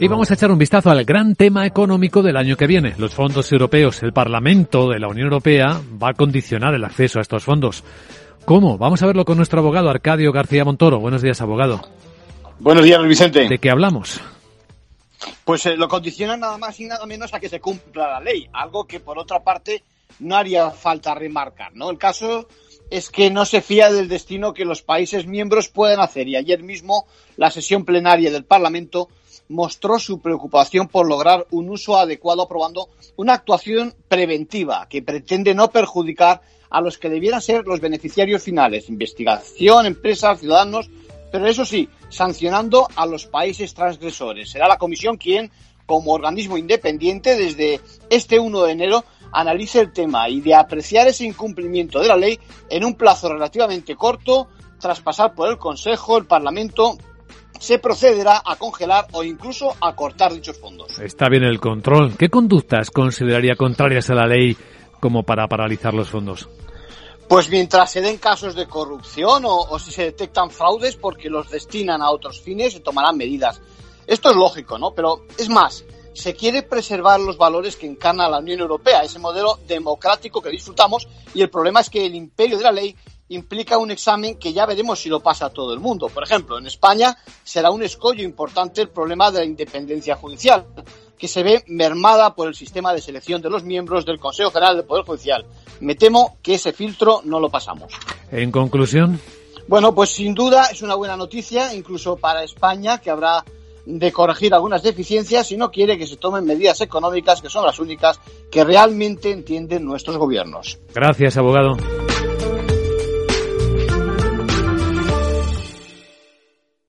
Y vamos a echar un vistazo al gran tema económico del año que viene, los fondos europeos. El Parlamento de la Unión Europea va a condicionar el acceso a estos fondos. ¿Cómo? Vamos a verlo con nuestro abogado Arcadio García Montoro. Buenos días, abogado. Buenos días, Vicente. ¿De qué hablamos? Pues eh, lo condiciona nada más y nada menos a que se cumpla la ley, algo que por otra parte no haría falta remarcar, ¿no? El caso es que no se fía del destino que los países miembros pueden hacer y ayer mismo la sesión plenaria del Parlamento mostró su preocupación por lograr un uso adecuado aprobando una actuación preventiva que pretende no perjudicar a los que debieran ser los beneficiarios finales, investigación, empresas, ciudadanos, pero eso sí, sancionando a los países transgresores. Será la Comisión quien, como organismo independiente, desde este 1 de enero, analice el tema y de apreciar ese incumplimiento de la ley en un plazo relativamente corto, tras pasar por el Consejo, el Parlamento se procederá a congelar o incluso a cortar dichos fondos. Está bien el control. ¿Qué conductas consideraría contrarias a la ley como para paralizar los fondos? Pues mientras se den casos de corrupción o, o, si se detectan fraudes porque los destinan a otros fines, se tomarán medidas. Esto es lógico, ¿no? Pero es más, se quiere preservar los valores que encarna la Unión Europea, ese modelo democrático que disfrutamos, y el problema es que el imperio de la ley implica un examen que ya veremos si lo pasa a todo el mundo. Por ejemplo, en España será un escollo importante el problema de la independencia judicial, que se ve mermada por el sistema de selección de los miembros del Consejo General del Poder Judicial. Me temo que ese filtro no lo pasamos. En conclusión. Bueno, pues sin duda es una buena noticia, incluso para España, que habrá de corregir algunas deficiencias si no quiere que se tomen medidas económicas que son las únicas que realmente entienden nuestros gobiernos. Gracias, abogado.